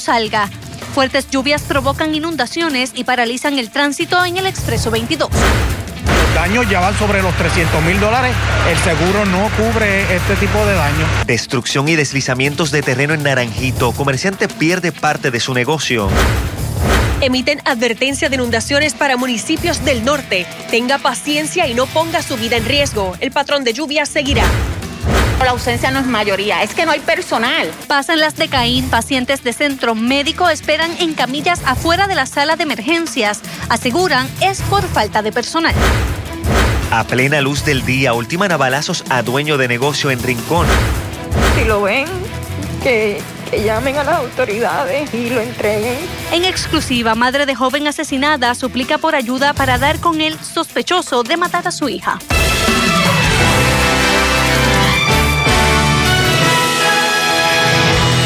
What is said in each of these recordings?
salga. Fuertes lluvias provocan inundaciones y paralizan el tránsito en el Expreso 22 daños ya van sobre los 300 mil dólares. El seguro no cubre este tipo de daños. Destrucción y deslizamientos de terreno en Naranjito. Comerciante pierde parte de su negocio. Emiten advertencia de inundaciones para municipios del norte. Tenga paciencia y no ponga su vida en riesgo. El patrón de lluvia seguirá. La ausencia no es mayoría, es que no hay personal. Pasan las de Caín, pacientes de centro médico esperan en camillas afuera de la sala de emergencias. Aseguran es por falta de personal. A plena luz del día, ultiman a balazos a dueño de negocio en Rincón. Si lo ven, que, que llamen a las autoridades y lo entreguen. En exclusiva, madre de joven asesinada suplica por ayuda para dar con el sospechoso de matar a su hija.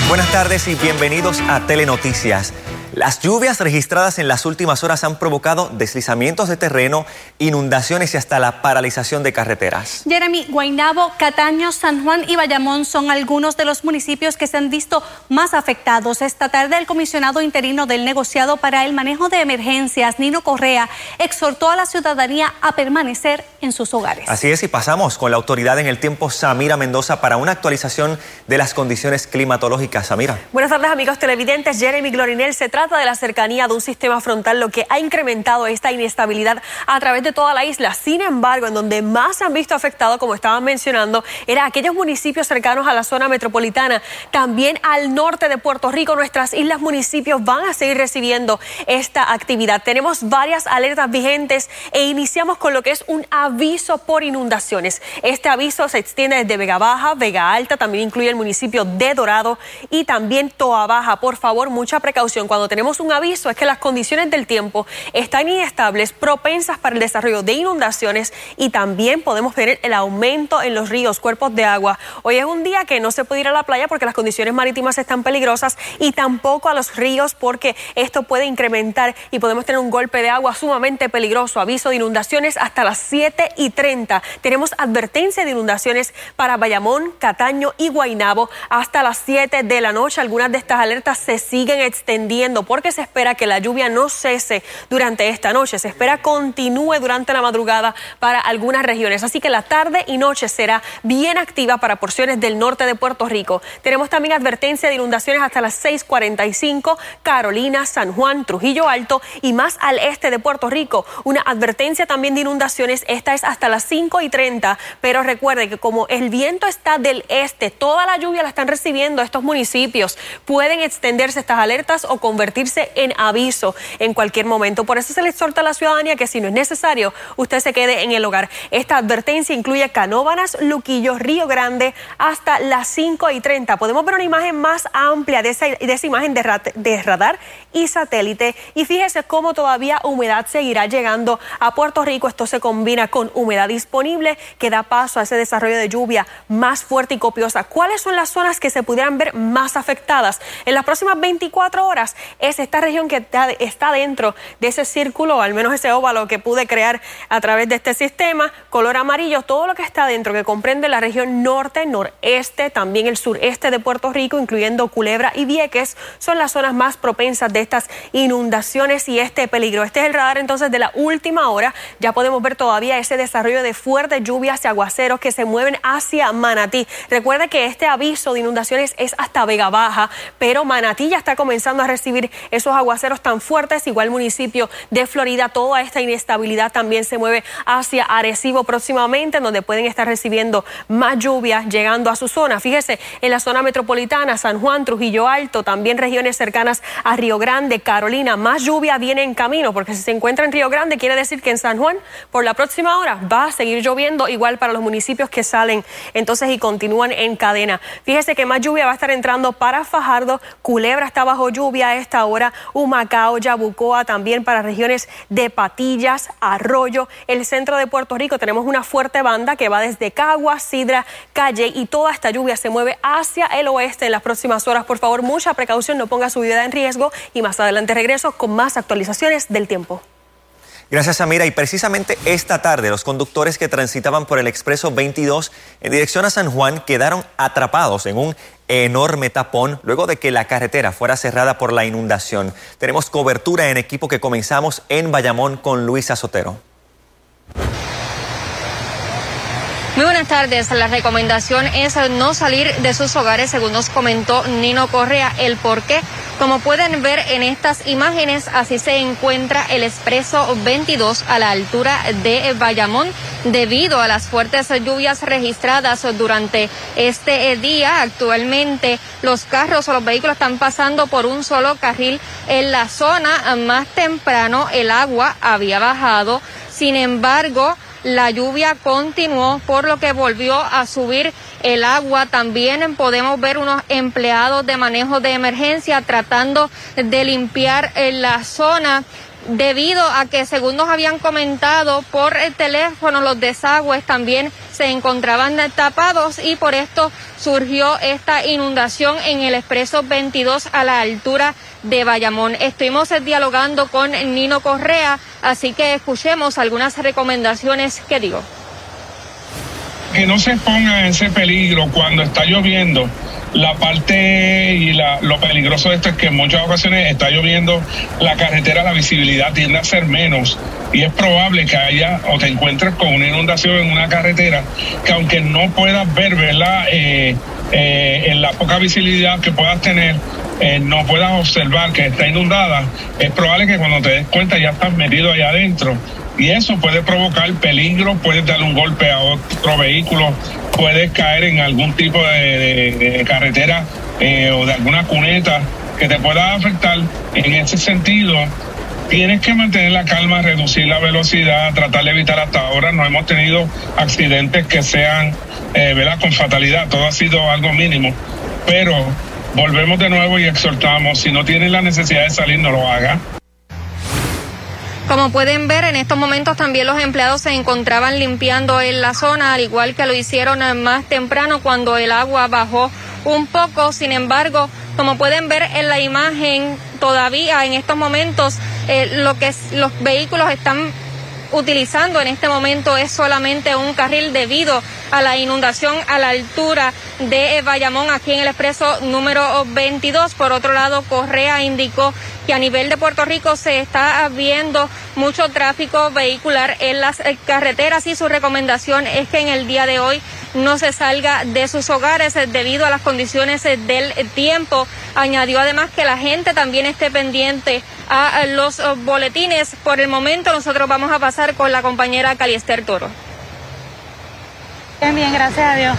Buenas tardes y bienvenidos a Telenoticias. Las lluvias registradas en las últimas horas han provocado deslizamientos de terreno, inundaciones y hasta la paralización de carreteras. Jeremy, Guaynabo, Cataño, San Juan y Bayamón son algunos de los municipios que se han visto más afectados. Esta tarde el comisionado interino del negociado para el manejo de emergencias, Nino Correa, exhortó a la ciudadanía a permanecer en sus hogares. Así es, y pasamos con la autoridad en el tiempo, Samira Mendoza, para una actualización de las condiciones climatológicas. Samira. Buenas tardes, amigos televidentes. Jeremy Glorinel se trata de la cercanía de un sistema frontal, lo que ha incrementado esta inestabilidad a través de toda la isla. Sin embargo, en donde más se han visto afectados, como estaban mencionando, era aquellos municipios cercanos a la zona metropolitana. También al norte de Puerto Rico, nuestras islas municipios van a seguir recibiendo esta actividad. Tenemos varias alertas vigentes e iniciamos con lo que es un aviso por inundaciones. Este aviso se extiende desde Vega Baja, Vega Alta, también incluye el municipio de Dorado y también Toa Baja. Por favor, mucha precaución cuando tenemos un aviso es que las condiciones del tiempo están inestables, propensas para el desarrollo de inundaciones y también podemos ver el aumento en los ríos, cuerpos de agua. Hoy es un día que no se puede ir a la playa porque las condiciones marítimas están peligrosas y tampoco a los ríos porque esto puede incrementar y podemos tener un golpe de agua sumamente peligroso. Aviso de inundaciones hasta las 7 y 30. Tenemos advertencia de inundaciones para Bayamón, Cataño y Guainabo hasta las 7 de la noche. Algunas de estas alertas se siguen extendiendo porque se espera que la lluvia no cese durante esta noche. Se espera continúe durante la madrugada para algunas regiones. Así que la tarde y noche será bien activa para porciones del norte de Puerto Rico. Tenemos también advertencia de inundaciones hasta las 6:45, Carolina, San Juan, Trujillo Alto y más al este de Puerto Rico. Una advertencia también de inundaciones, esta es hasta las 5 y 30, pero recuerde que como el viento está del este, toda la lluvia la están recibiendo estos municipios. Pueden extenderse estas alertas o convertirse en aviso en cualquier momento. Por eso se le exhorta a la ciudadanía que si no es necesario, usted se quede en el hogar. Esta advertencia incluye Canóbanas, Luquillo, Río Grande hasta las 5 y 30. Podemos ver una imagen más amplia de esa, de esa imagen de, de radar y satélite. Y fíjese cómo todavía humedad seguirá llegando a Puerto Rico. Esto se combina con humedad disponible que da paso a ese desarrollo de lluvia más fuerte y copiosa. ¿Cuáles son las zonas que se pudieran ver más afectadas? En las próximas 24 horas, es esta región que está dentro de ese círculo, al menos ese óvalo que pude crear a través de este sistema, color amarillo, todo lo que está dentro, que comprende la región norte, noreste, también el sureste de Puerto Rico, incluyendo Culebra y Vieques, son las zonas más propensas de estas inundaciones y este peligro. Este es el radar entonces de la última hora. Ya podemos ver todavía ese desarrollo de fuertes lluvias y aguaceros que se mueven hacia Manatí. Recuerde que este aviso de inundaciones es hasta Vega Baja, pero Manatí ya está comenzando a recibir esos aguaceros tan fuertes. Igual municipio de Florida, toda esta inestabilidad también se mueve hacia Arecibo próximamente, donde pueden estar recibiendo más lluvia llegando a su zona. Fíjese, en la zona metropolitana, San Juan, Trujillo Alto, también regiones cercanas a Río Grande, Carolina, más lluvia viene en camino, porque si se encuentra en Río Grande, quiere decir que en San Juan, por la próxima hora, va a seguir lloviendo, igual para los municipios que salen entonces y continúan en cadena. Fíjese que más lluvia va a estar entrando para Fajardo, Culebra está bajo lluvia a esta hora, Humacao, Yabucoa, también para regiones de Patillas, Arroyo, el centro de Puerto Rico. Tenemos una fuerte banda que va desde Cagua, Sidra, Calle y toda esta lluvia se mueve hacia el oeste en las próximas horas. Por favor, mucha precaución, no ponga su vida en riesgo y más adelante regreso con más actualizaciones del tiempo. Gracias, Samira. Y precisamente esta tarde, los conductores que transitaban por el expreso 22 en dirección a San Juan quedaron atrapados en un enorme tapón luego de que la carretera fuera cerrada por la inundación. Tenemos cobertura en equipo que comenzamos en Bayamón con Luisa Sotero. Muy buenas tardes. La recomendación es no salir de sus hogares, según nos comentó Nino Correa. El por qué, como pueden ver en estas imágenes, así se encuentra el expreso 22 a la altura de Bayamón debido a las fuertes lluvias registradas durante este día. Actualmente los carros o los vehículos están pasando por un solo carril en la zona. Más temprano el agua había bajado. Sin embargo, la lluvia continuó, por lo que volvió a subir el agua. También podemos ver unos empleados de manejo de emergencia tratando de limpiar la zona debido a que según nos habían comentado por el teléfono los desagües también se encontraban tapados y por esto surgió esta inundación en el expreso 22 a la altura de Bayamón. Estuvimos dialogando con Nino Correa, así que escuchemos algunas recomendaciones que digo. Que no se ponga ese peligro cuando está lloviendo la parte y la, lo peligroso de esto es que en muchas ocasiones está lloviendo, la carretera, la visibilidad tiende a ser menos y es probable que haya o te encuentres con una inundación en una carretera que aunque no puedas ver, ¿verdad? Eh, eh, en la poca visibilidad que puedas tener, eh, no puedas observar que está inundada, es probable que cuando te des cuenta ya estás metido allá adentro y eso puede provocar peligro, puedes darle un golpe a otro vehículo, puedes caer en algún tipo de, carretera eh, o de alguna cuneta que te pueda afectar. En ese sentido, tienes que mantener la calma, reducir la velocidad, tratar de evitar hasta ahora. No hemos tenido accidentes que sean eh, con fatalidad, todo ha sido algo mínimo, pero volvemos de nuevo y exhortamos, si no tienes la necesidad de salir, no lo haga. Como pueden ver, en estos momentos también los empleados se encontraban limpiando en la zona, al igual que lo hicieron más temprano cuando el agua bajó un poco. Sin embargo, como pueden ver en la imagen, todavía en estos momentos eh, lo que los vehículos están utilizando en este momento es solamente un carril debido a la inundación a la altura de Bayamón aquí en el expreso número 22. Por otro lado, Correa indicó que a nivel de Puerto Rico se está viendo mucho tráfico vehicular en las eh, carreteras y su recomendación es que en el día de hoy no se salga de sus hogares eh, debido a las condiciones eh, del tiempo. Añadió además que la gente también esté pendiente a los boletines. Por el momento nosotros vamos a pasar con la compañera Caliester Toro. Bien, gracias a Dios.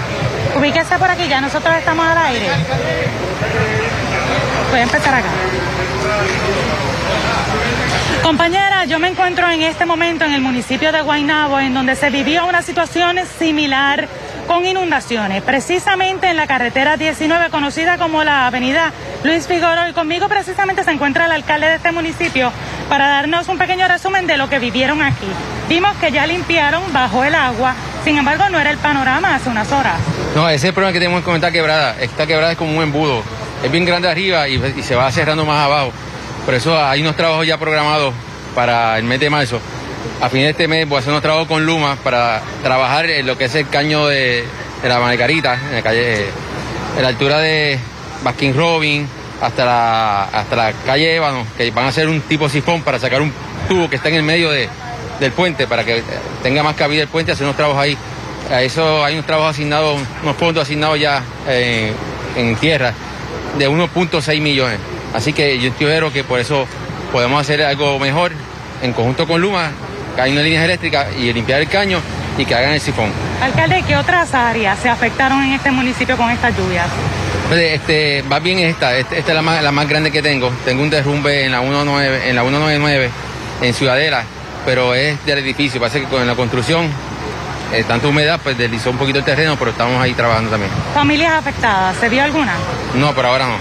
Ubíquese por aquí, ya nosotros estamos al aire. Voy a empezar acá. Compañera, yo me encuentro en este momento en el municipio de Guaynabo, en donde se vivió una situación similar con inundaciones, precisamente en la carretera 19, conocida como la avenida Luis Figueroa, y conmigo precisamente se encuentra el alcalde de este municipio para darnos un pequeño resumen de lo que vivieron aquí. Vimos que ya limpiaron bajo el agua, sin embargo no era el panorama hace unas horas. No, ese es el problema que tenemos con esta quebrada. Esta quebrada es como un embudo, es bien grande arriba y, y se va cerrando más abajo. Por eso hay unos trabajos ya programados para el mes de marzo. A fin de este mes voy a hacer unos trabajos con Luma para trabajar en lo que es el caño de, la Margarita, en la calle, en la altura de Baskin Robin hasta la, hasta la calle Ébano, que van a hacer un tipo sifón para sacar un tubo que está en el medio del puente, para que tenga más cabida el puente, hacer unos trabajos ahí. A eso hay unos trabajos asignados, unos fondos asignados ya eh, en tierra de 1.6 millones. Así que yo espero que por eso podemos hacer algo mejor en conjunto con Luma, hay una línea eléctrica y limpiar el caño y que hagan el sifón. Alcalde, ¿qué otras áreas se afectaron en este municipio con estas lluvias? Pues, este, más bien esta, este, esta, es la más, la más grande que tengo. Tengo un derrumbe en la, 19, en la 199 en Ciudadela, pero es del edificio. Parece que con la construcción, eh, tanta humedad, pues deslizó un poquito el terreno, pero estamos ahí trabajando también. ¿Familias afectadas? ¿Se vio alguna? No, por ahora no.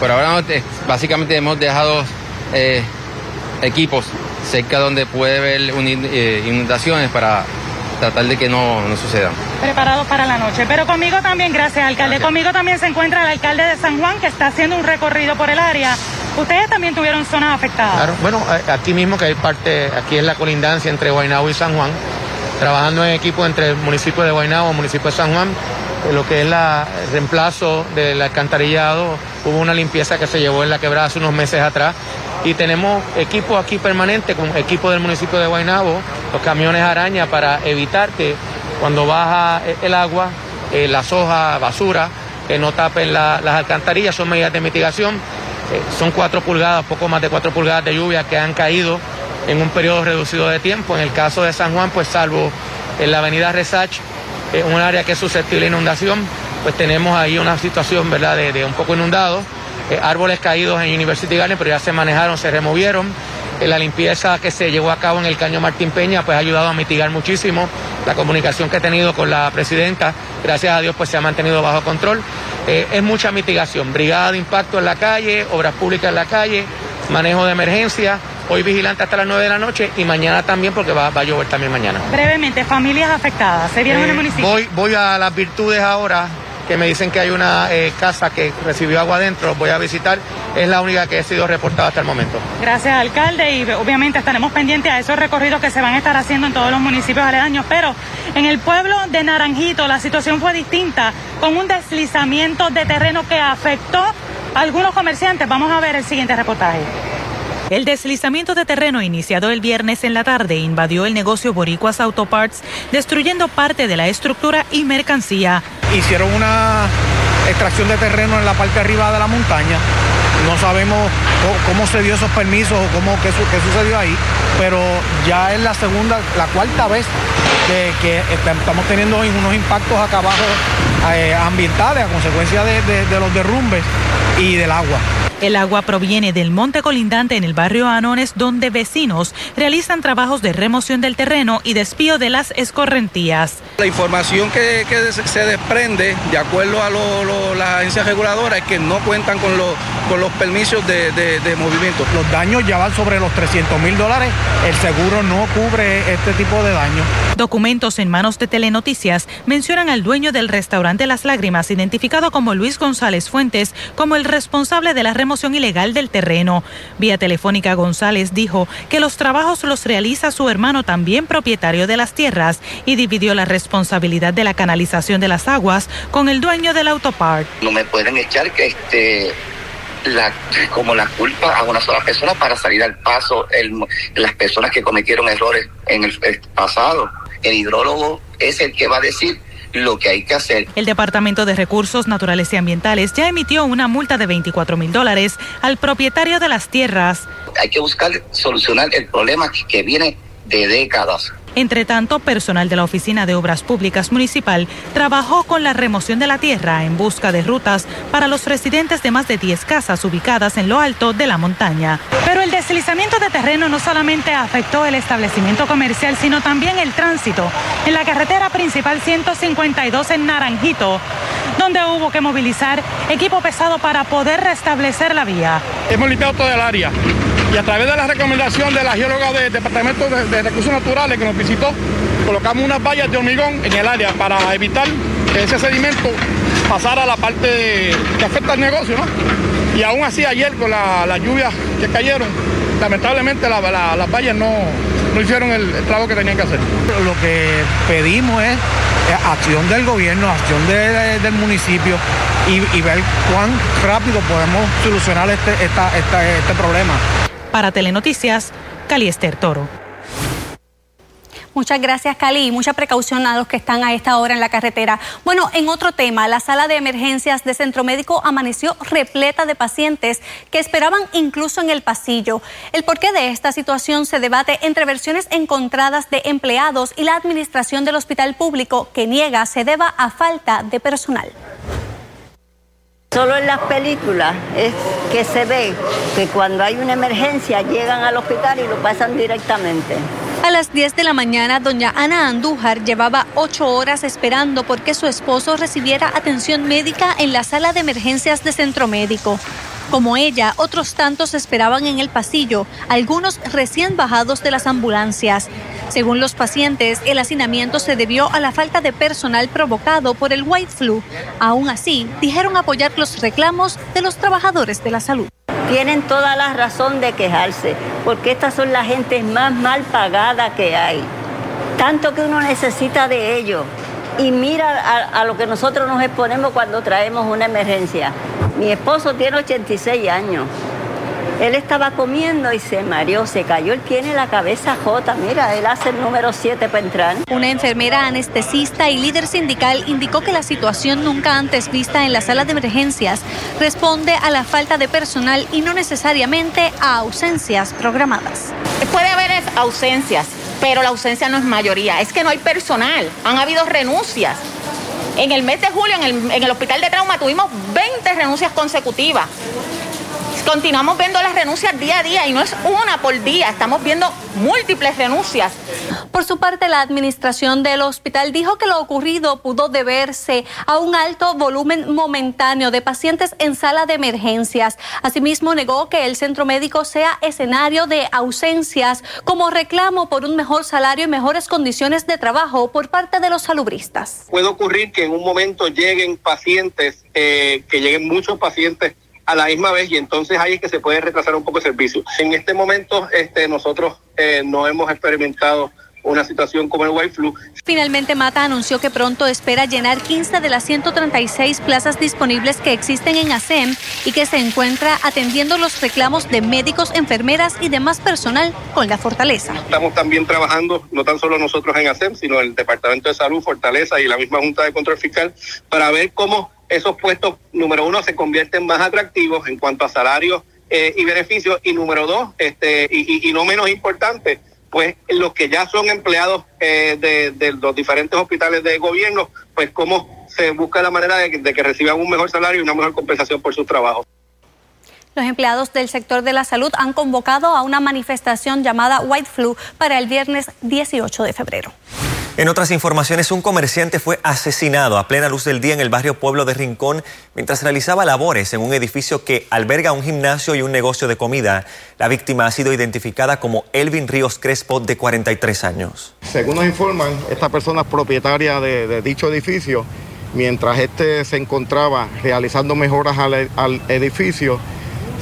Por ahora no, básicamente hemos dejado eh, equipos cerca donde puede haber eh, inundaciones para tratar de que no, no sucedan. Preparados para la noche. Pero conmigo también, gracias alcalde, conmigo también se encuentra el alcalde de San Juan que está haciendo un recorrido por el área Ustedes también tuvieron zonas afectadas. Claro, bueno, aquí mismo que hay parte, aquí es la colindancia entre Guaynabo y San Juan, trabajando en equipo entre el municipio de Guaynabo y el municipio de San Juan, lo que es la, el reemplazo del alcantarillado, hubo una limpieza que se llevó en la quebrada hace unos meses atrás y tenemos equipo aquí permanente con equipo del municipio de Guaynabo, los camiones araña para evitar que cuando baja el agua, eh, las hojas, basura, que no tapen las alcantarillas, son medidas de mitigación. Eh, son cuatro pulgadas, poco más de cuatro pulgadas de lluvia que han caído en un periodo reducido de tiempo. En el caso de San Juan, pues salvo en la avenida Resach, eh, un área que es susceptible a inundación, pues tenemos ahí una situación, ¿verdad?, de, un poco inundado. Árboles caídos en University Garden, pero ya se manejaron, se removieron. la limpieza que se llevó a cabo en el Caño Martín Peña, pues ha ayudado a mitigar muchísimo la comunicación que he tenido con la presidenta, gracias a Dios, pues se ha mantenido bajo control. Eh, es mucha mitigación, brigada de impacto en la calle, obras públicas en la calle, manejo de emergencia, hoy vigilante hasta las 9 de la noche y mañana también porque va, a llover también mañana. Brevemente, familias afectadas, ¿se vieron en el eh, municipio? Voy, voy a las virtudes ahora, que me dicen que hay una eh, casa que recibió agua adentro, voy a visitar, es la única que ha sido reportada hasta el momento. Gracias, alcalde, y obviamente estaremos pendientes a esos recorridos que se van a estar haciendo en todos los municipios aledaños, pero en el pueblo de Naranjito la situación fue distinta, con un deslizamiento de terreno que afectó a algunos comerciantes. Vamos a ver el siguiente reportaje. El deslizamiento de terreno iniciado el viernes en la tarde invadió el negocio Boricuas Autoparts, destruyendo parte de la estructura y mercancía. Hicieron una extracción de terreno en la parte arriba de la montaña. No sabemos cómo se dio esos permisos o cómo, qué, sucedió ahí, pero ya es la segunda, la cuarta vez que, estamos teniendo unos impactos acá abajo eh, ambientales a consecuencia de los derrumbes y del agua. El agua proviene del monte colindante en el barrio Anones, donde vecinos realizan trabajos de remoción del terreno y despío de las escorrentías. La información que, se desprende, de acuerdo a la agencia reguladora, es que no cuentan con, con los permisos de, movimiento. Los daños ya van sobre los 300 mil dólares. El seguro no cubre este tipo de daños. Documentos en manos de Telenoticias mencionan al dueño del restaurante Las Lágrimas, identificado como Luis González Fuentes, como el responsable de la remoción ilegal del terreno. Vía telefónica González dijo que los trabajos los realiza su hermano también propietario de las tierras y dividió la responsabilidad de la canalización de las aguas con el dueño del autopark. No me pueden echar que este como la culpa a una sola persona para salir al paso las personas que cometieron errores en el pasado. El hidrólogo es el que va a decir lo que hay que hacer. El Departamento de Recursos Naturales y Ambientales ya emitió una multa de 24 mil dólares al propietario de las tierras. Hay que buscar solucionar el problema que viene de décadas. Entre tanto, personal de la Oficina de Obras Públicas Municipal trabajó con la remoción de la tierra en busca de rutas para los residentes de más de 10 casas ubicadas en lo alto de la montaña. Pero el deslizamiento de terreno no solamente afectó el establecimiento comercial, sino también el tránsito en la carretera principal 152 en Naranjito, donde hubo que movilizar equipo pesado para poder restablecer la vía. Hemos limpiado toda el área y a través de la recomendación de la geóloga del Departamento de, Recursos Naturales que nos visitó, colocamos unas vallas de hormigón en el área para evitar que ese sedimento pasara a la parte que afecta al negocio, ¿no? Y aún así ayer con las lluvias que cayeron, lamentablemente las vallas no, no hicieron el, trabajo que tenían que hacer. Lo que pedimos es acción del gobierno, acción del municipio y, ver cuán rápido podemos solucionar este, este problema. Para Telenoticias, Caliester Toro. Muchas gracias, Cali, mucha precaución a los que están a esta hora en la carretera. Bueno, en otro tema, la sala de emergencias de Centro Médico amaneció repleta de pacientes que esperaban incluso en el pasillo. El porqué de esta situación se debate entre versiones encontradas de empleados y la administración del hospital público que niega se deba a falta de personal. Solo en las películas es que se ve que cuando hay una emergencia llegan al hospital y lo pasan directamente. A las 10 de la mañana, doña Ana Andújar llevaba ocho horas esperando porque su esposo recibiera atención médica en la sala de emergencias de centro médico. Como ella, otros tantos esperaban en el pasillo, algunos recién bajados de las ambulancias. Según los pacientes, el hacinamiento se debió a la falta de personal provocado por el white flu. Aún así, dijeron apoyar los reclamos de los trabajadores de la salud tienen toda la razón de quejarse, porque estas son las gentes más mal pagadas que hay. Tanto que uno necesita de ellos. Y mira a, a, lo que nosotros nos exponemos cuando traemos una emergencia. Mi esposo tiene 86 años. Él estaba comiendo y se mareó, se cayó. Él tiene la cabeza jota. Mira, él hace el número 7 para entrar. Una enfermera anestesista y líder sindical indicó que la situación nunca antes vista en la sala de emergencias responde a la falta de personal y no necesariamente a ausencias programadas. Puede haber ausencias, pero la ausencia no es mayoría. Es que no hay personal. Han habido renuncias. En el mes de julio, en el, en el hospital de trauma, tuvimos 20 renuncias consecutivas. Continuamos viendo las renuncias día a día y no es una por día, estamos viendo múltiples renuncias. Por su parte, la administración del hospital dijo que lo ocurrido pudo deberse a un alto volumen momentáneo de pacientes en sala de emergencias. Asimismo, negó que el centro médico sea escenario de ausencias como reclamo por un mejor salario y mejores condiciones de trabajo por parte de los salubristas. Puede ocurrir que en un momento lleguen pacientes, eh, que lleguen muchos pacientes a la misma vez y entonces ahí es que se puede retrasar un poco el servicio. En este momento este, nosotros eh, no hemos experimentado una situación como el white flu. Finalmente, Mata anunció que pronto espera llenar 15 de las 136 plazas disponibles que existen en ASEM y que se encuentra atendiendo los reclamos de médicos, enfermeras y demás personal con la Fortaleza. Estamos también trabajando, no tan solo nosotros en ASEM, sino el Departamento de Salud, Fortaleza y la misma Junta de Control Fiscal, para ver cómo esos puestos, número uno, se convierten más atractivos en cuanto a salarios eh, y beneficios, y número dos, este, y, no menos importante, pues los que ya son empleados eh, de, de, los diferentes hospitales de gobierno, pues cómo se busca la manera de, de que reciban un mejor salario y una mejor compensación por sus trabajos. Los empleados del sector de la salud han convocado a una manifestación llamada White Flu para el viernes 18 de febrero. En otras informaciones, un comerciante fue asesinado a plena luz del día en el barrio Pueblo de Rincón mientras realizaba labores en un edificio que alberga un gimnasio y un negocio de comida. La víctima ha sido identificada como Elvin Ríos Crespo, de 43 años. Según nos informan, esta persona es propietaria de, dicho edificio. Mientras este se encontraba realizando mejoras al edificio,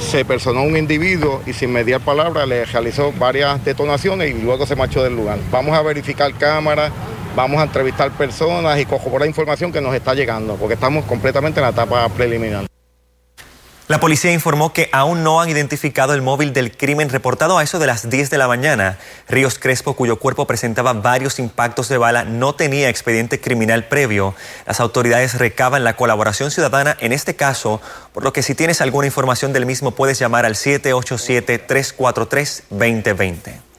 se personó un individuo y sin mediar palabra le realizó varias detonaciones y luego se marchó del lugar. Vamos a verificar cámaras, vamos a entrevistar personas y corroborar información que nos está llegando, porque estamos completamente en la etapa preliminar. La policía informó que aún no han identificado el móvil del crimen reportado a eso de las 10 de la mañana. Ríos Crespo, cuyo cuerpo presentaba varios impactos de bala, no tenía expediente criminal previo. Las autoridades recaban la colaboración ciudadana en este caso, por lo que si tienes alguna información del mismo puedes llamar al 787-343-2020.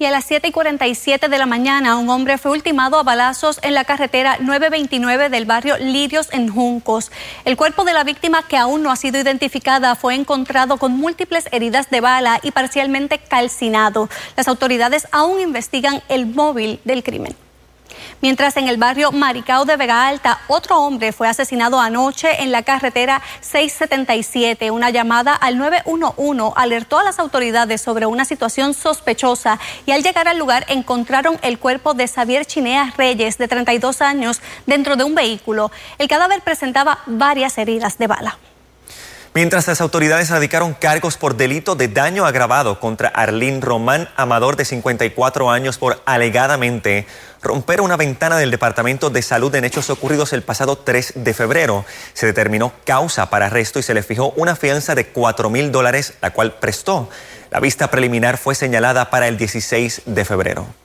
Y a las 7 y 47 de la mañana, un hombre fue ultimado a balazos en la carretera 929 del barrio Lirios en Juncos. El cuerpo de la víctima, que aún no ha sido identificada, fue encontrado con múltiples heridas de bala y parcialmente calcinado. Las autoridades aún investigan el móvil del crimen. Mientras en el barrio Maricao de Vega Alta, otro hombre fue asesinado anoche en la carretera 677. Una llamada al 911 alertó a las autoridades sobre una situación sospechosa y al llegar al lugar encontraron el cuerpo de Xavier Chinea Reyes, de 32 años, dentro de un vehículo. El cadáver presentaba varias heridas de bala. Mientras las autoridades radicaron cargos por delito de daño agravado contra Arlín Román Amador, de 54 años, por alegadamente romper una ventana del Departamento de Salud en hechos ocurridos el pasado 3 de febrero. Se determinó causa para arresto y se le fijó una fianza de 4 mil dólares, la cual prestó. La vista preliminar fue señalada para el 16 de febrero.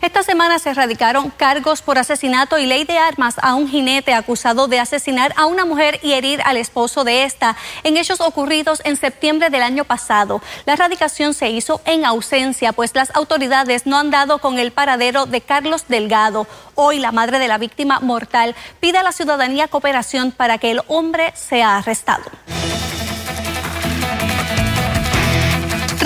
Esta semana se erradicaron cargos por asesinato y ley de armas a un jinete acusado de asesinar a una mujer y herir al esposo de esta en hechos ocurridos en septiembre del año pasado. La erradicación se hizo en ausencia, pues las autoridades no han dado con el paradero de Carlos Delgado. Hoy la madre de la víctima mortal pide a la ciudadanía cooperación para que el hombre sea arrestado.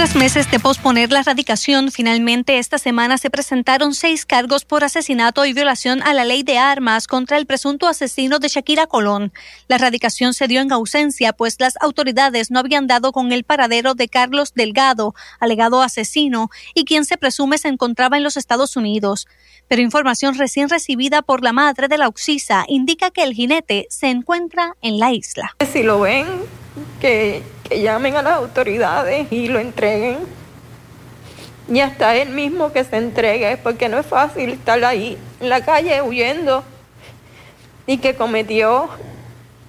Tras meses de posponer la erradicación, finalmente esta semana se presentaron seis cargos por asesinato y violación a la ley de armas contra el presunto asesino de Shakira Colón. La erradicación se dio en ausencia, pues las autoridades no habían dado con el paradero de Carlos Delgado, alegado asesino, y quien se presume se encontraba en los Estados Unidos. Pero información recién recibida por la madre de la Oxisa indica que el jinete se encuentra en la isla. Si lo ven, que que llamen a las autoridades y lo entreguen. Y hasta él mismo que se entregue, porque no es fácil estar ahí en la calle huyendo y que cometió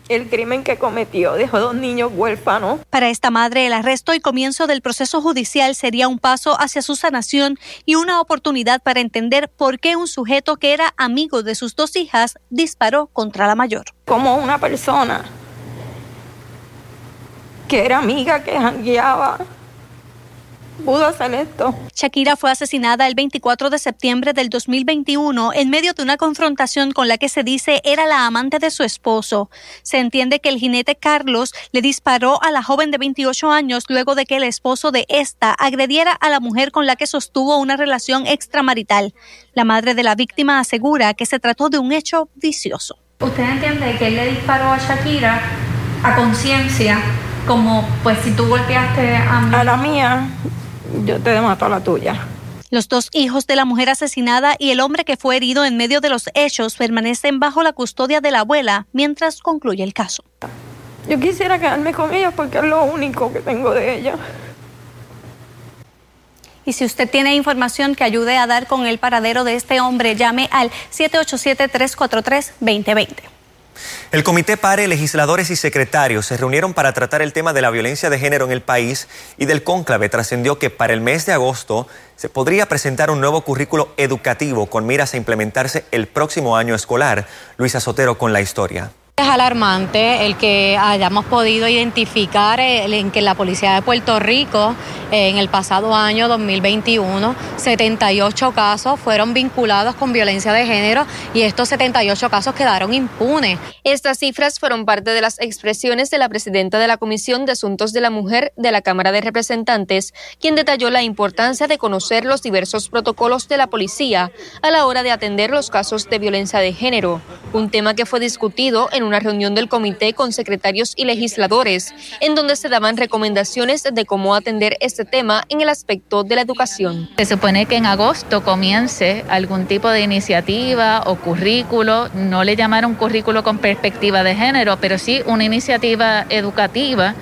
el crimen que cometió. Dejó dos niños huérfanos. Para esta madre, el arresto y comienzo del proceso judicial sería un paso hacia su sanación y una oportunidad para entender por qué un sujeto que era amigo de sus dos hijas disparó contra la mayor. Como una persona que era amiga, que guiaba, pudo hacer esto. Shakira fue asesinada el 24 de septiembre del 2021 en medio de una confrontación con la que se dice era la amante de su esposo. Se entiende que el jinete Carlos le disparó a la joven de 28 años luego de que el esposo de esta agrediera a la mujer con la que sostuvo una relación extramarital. La madre de la víctima asegura que se trató de un hecho vicioso. ¿Usted entiende que él le disparó a Shakira a conciencia como pues si tú golpeaste a mí? A la mía, yo te mato a la tuya. Los dos hijos de la mujer asesinada y el hombre que fue herido en medio de los hechos permanecen bajo la custodia de la abuela mientras concluye el caso. Yo quisiera quedarme con ella porque es lo único que tengo de ella. Y si usted tiene información que ayude a dar con el paradero de este hombre, llame al 787-343-2020. El Comité PARE, legisladores y secretarios se reunieron para tratar el tema de la violencia de género en el país y del cónclave trascendió que para el mes de agosto se podría presentar un nuevo currículo educativo con miras a implementarse el próximo año escolar. Luisa Sotero con la historia. Es alarmante el que hayamos podido identificar en que la Policía de Puerto Rico en el pasado año 2021 78 casos fueron vinculados con violencia de género y estos 78 casos quedaron impunes. Estas cifras fueron parte de las expresiones de la presidenta de la Comisión de Asuntos de la Mujer de la Cámara de Representantes, quien detalló la importancia de conocer los diversos protocolos de la policía a la hora de atender los casos de violencia de género, un tema que fue discutido en una reunión del comité con secretarios y legisladores, en donde se daban recomendaciones de cómo atender este tema en el aspecto de la educación. Se supone que en agosto comience algún tipo de iniciativa o currículo, no le llamaron currículo con perspectiva de género, pero sí una iniciativa educativa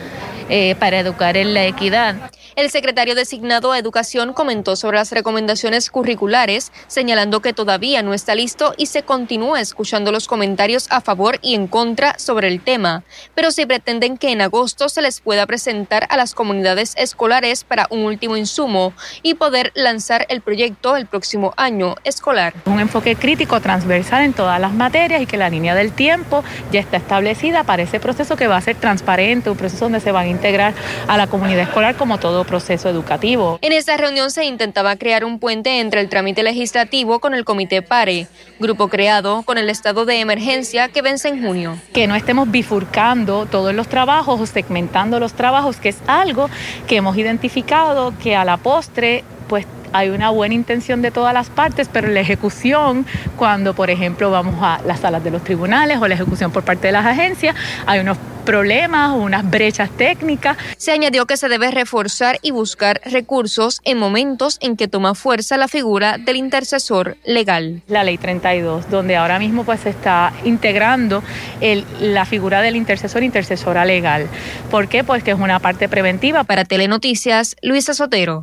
eh, para educar en la equidad. El secretario designado a Educación comentó sobre las recomendaciones curriculares, señalando que todavía no está listo y se continúa escuchando los comentarios a favor y en contra sobre el tema, pero sí pretenden que en agosto se les pueda presentar a las comunidades escolares para un último insumo y poder lanzar el proyecto el próximo año escolar. Un enfoque crítico transversal en todas las materias y que la línea del tiempo ya está establecida para ese proceso que va a ser transparente, un proceso donde se van a integrar a la comunidad escolar como todo proceso educativo. En esta reunión se intentaba crear un puente entre el trámite legislativo con el Comité PARE, grupo creado con el estado de emergencia que vence en junio. Que no estemos bifurcando todos los trabajos o segmentando los trabajos, que es algo que hemos identificado que a la postre pues hay una buena intención de todas las partes, pero la ejecución, cuando por ejemplo vamos a las salas de los tribunales o la ejecución por parte de las agencias, hay unos problemas, unas brechas técnicas. Se añadió que se debe reforzar y buscar recursos en momentos en que toma fuerza la figura del intercesor legal. La ley 32, donde ahora mismo pues se está integrando el, la figura del intercesor intercesora legal. ¿Por qué? Pues que es una parte preventiva. Para Telenoticias, Luisa Sotero.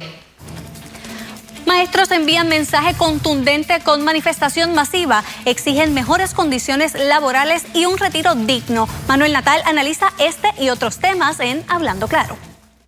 Maestros envían mensaje contundente con manifestación masiva. Exigen mejores condiciones laborales y un retiro digno. Manuel Natal analiza este y otros temas en Hablando Claro.